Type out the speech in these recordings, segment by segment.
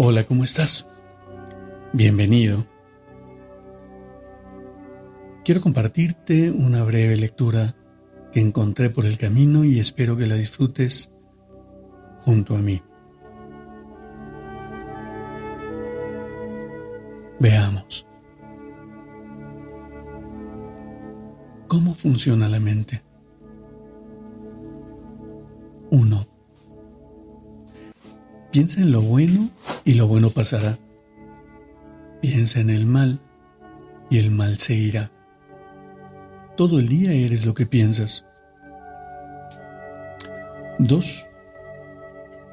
Hola, ¿cómo estás? Bienvenido. Quiero compartirte una breve lectura que encontré por el camino y espero que la disfrutes junto a mí. Veamos. ¿Cómo funciona la mente? Piensa en lo bueno y lo bueno pasará. Piensa en el mal y el mal se irá. Todo el día eres lo que piensas. 2.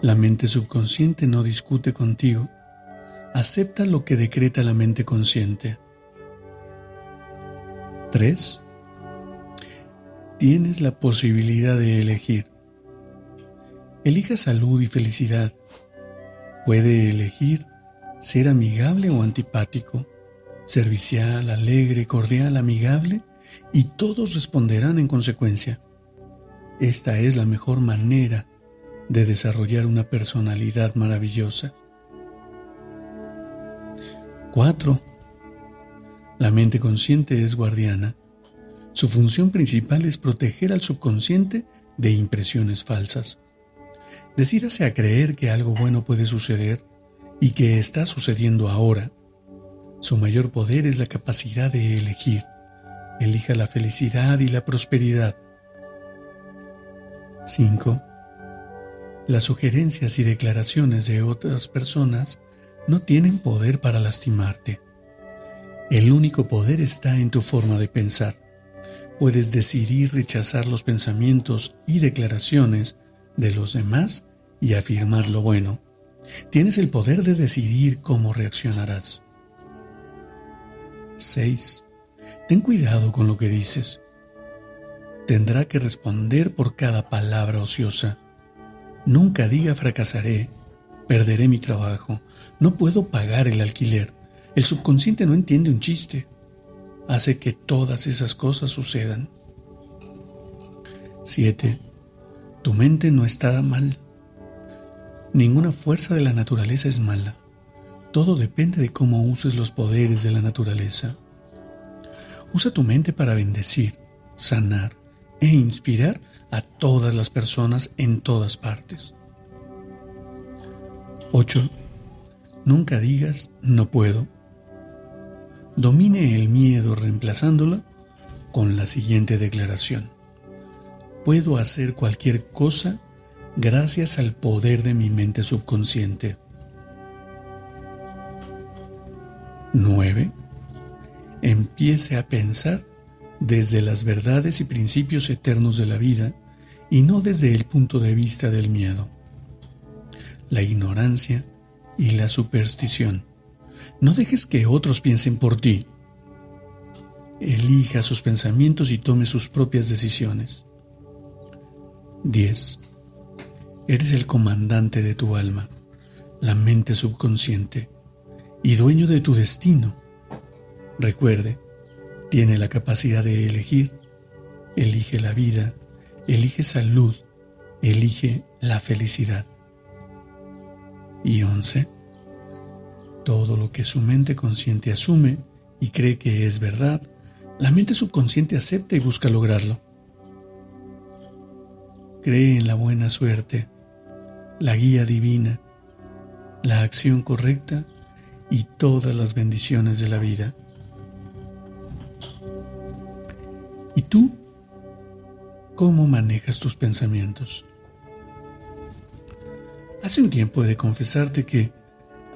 La mente subconsciente no discute contigo. Acepta lo que decreta la mente consciente. 3. Tienes la posibilidad de elegir. Elija salud y felicidad Puede elegir ser amigable o antipático, servicial, alegre, cordial, amigable, y todos responderán en consecuencia. Esta es la mejor manera de desarrollar una personalidad maravillosa. 4. La mente consciente es guardiana. Su función principal es proteger al subconsciente de impresiones falsas. Decídase a creer que algo bueno puede suceder y que está sucediendo ahora. Su mayor poder es la capacidad de elegir. Elija la felicidad y la prosperidad. 5. Las sugerencias y declaraciones de otras personas no tienen poder para lastimarte. El único poder está en tu forma de pensar. Puedes decidir rechazar los pensamientos y declaraciones de los demás y afirmar lo bueno. Tienes el poder de decidir cómo reaccionarás. 6. Ten cuidado con lo que dices. Tendrá que responder por cada palabra ociosa. Nunca diga fracasaré, perderé mi trabajo, no puedo pagar el alquiler. El subconsciente no entiende un chiste. Hace que todas esas cosas sucedan. 7. Tu mente no está mal. Ninguna fuerza de la naturaleza es mala. Todo depende de cómo uses los poderes de la naturaleza. Usa tu mente para bendecir, sanar e inspirar a todas las personas en todas partes. 8. Nunca digas no puedo. Domine el miedo reemplazándolo con la siguiente declaración puedo hacer cualquier cosa gracias al poder de mi mente subconsciente. 9. Empiece a pensar desde las verdades y principios eternos de la vida y no desde el punto de vista del miedo, la ignorancia y la superstición. No dejes que otros piensen por ti. Elija sus pensamientos y tome sus propias decisiones. 10. Eres el comandante de tu alma, la mente subconsciente y dueño de tu destino. Recuerde, tiene la capacidad de elegir. Elige la vida, elige salud, elige la felicidad. Y 11. Todo lo que su mente consciente asume y cree que es verdad, la mente subconsciente acepta y busca lograrlo. Cree en la buena suerte, la guía divina, la acción correcta y todas las bendiciones de la vida. ¿Y tú? ¿Cómo manejas tus pensamientos? Hace un tiempo he de confesarte que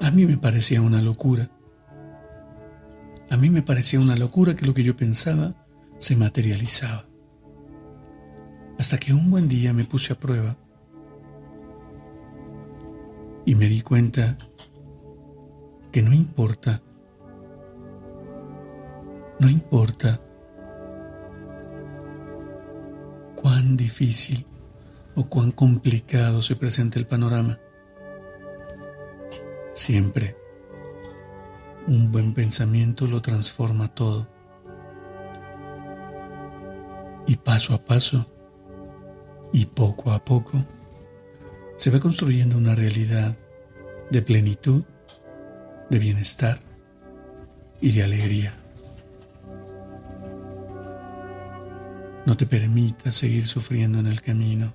a mí me parecía una locura. A mí me parecía una locura que lo que yo pensaba se materializaba hasta que un buen día me puse a prueba Y me di cuenta que no importa, no importa cuán difícil o cuán complicado se presenta el panorama. Siempre un buen pensamiento lo transforma todo. Y paso a paso y poco a poco se va construyendo una realidad de plenitud, de bienestar y de alegría. No te permitas seguir sufriendo en el camino.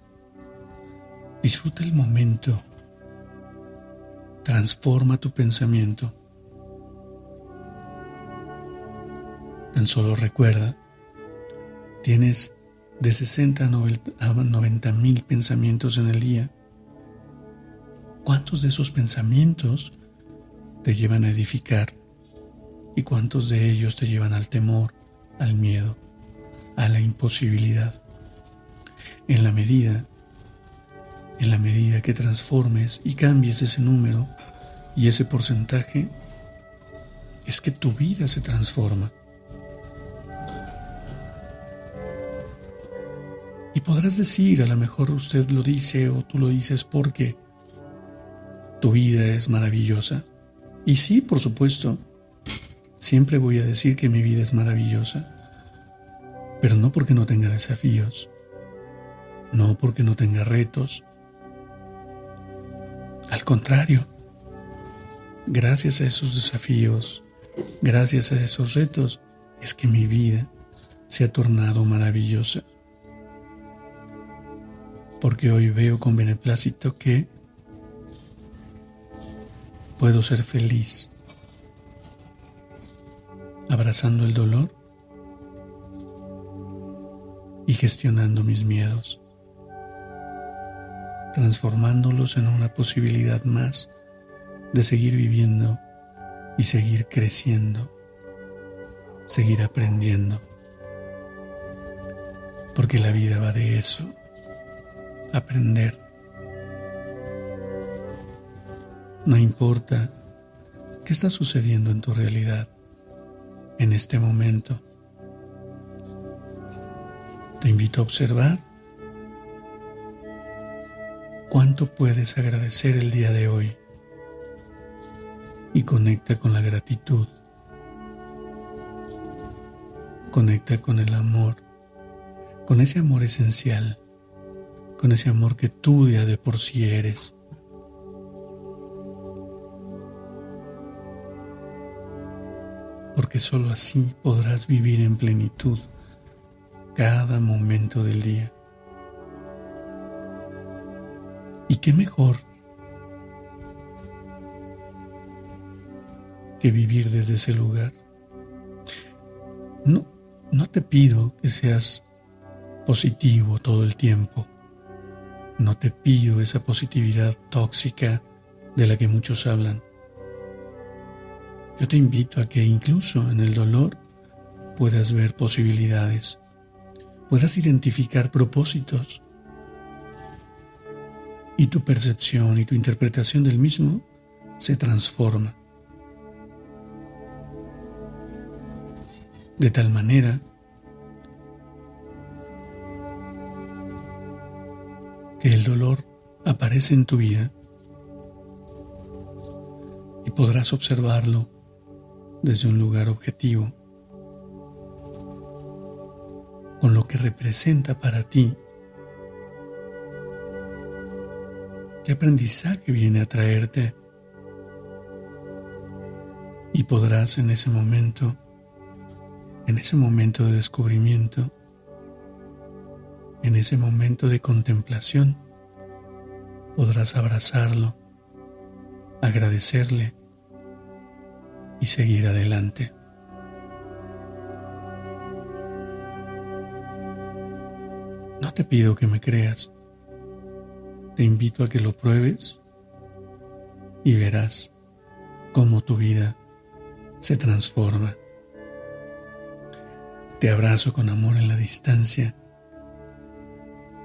Disfruta el momento. Transforma tu pensamiento. Tan solo recuerda, tienes de 60 a 90 mil pensamientos en el día. ¿Cuántos de esos pensamientos te llevan a edificar? ¿Y cuántos de ellos te llevan al temor, al miedo, a la imposibilidad? En la medida, en la medida que transformes y cambies ese número y ese porcentaje, es que tu vida se transforma. Podrás decir, a lo mejor usted lo dice o tú lo dices porque tu vida es maravillosa. Y sí, por supuesto, siempre voy a decir que mi vida es maravillosa, pero no porque no tenga desafíos, no porque no tenga retos. Al contrario, gracias a esos desafíos, gracias a esos retos, es que mi vida se ha tornado maravillosa porque hoy veo con beneplácito que puedo ser feliz abrazando el dolor y gestionando mis miedos, transformándolos en una posibilidad más de seguir viviendo y seguir creciendo, seguir aprendiendo, porque la vida va de eso aprender. No importa qué está sucediendo en tu realidad en este momento. Te invito a observar cuánto puedes agradecer el día de hoy y conecta con la gratitud. Conecta con el amor, con ese amor esencial con ese amor que tú ya de por sí eres. Porque sólo así podrás vivir en plenitud cada momento del día. ¿Y qué mejor que vivir desde ese lugar? No, no te pido que seas positivo todo el tiempo. No te pido esa positividad tóxica de la que muchos hablan. Yo te invito a que incluso en el dolor puedas ver posibilidades, puedas identificar propósitos y tu percepción y tu interpretación del mismo se transforma. De tal manera que el dolor aparece en tu vida y podrás observarlo desde un lugar objetivo, con lo que representa para ti, qué aprendizaje viene a traerte y podrás en ese momento, en ese momento de descubrimiento, en ese momento de contemplación podrás abrazarlo, agradecerle y seguir adelante. No te pido que me creas, te invito a que lo pruebes y verás cómo tu vida se transforma. Te abrazo con amor en la distancia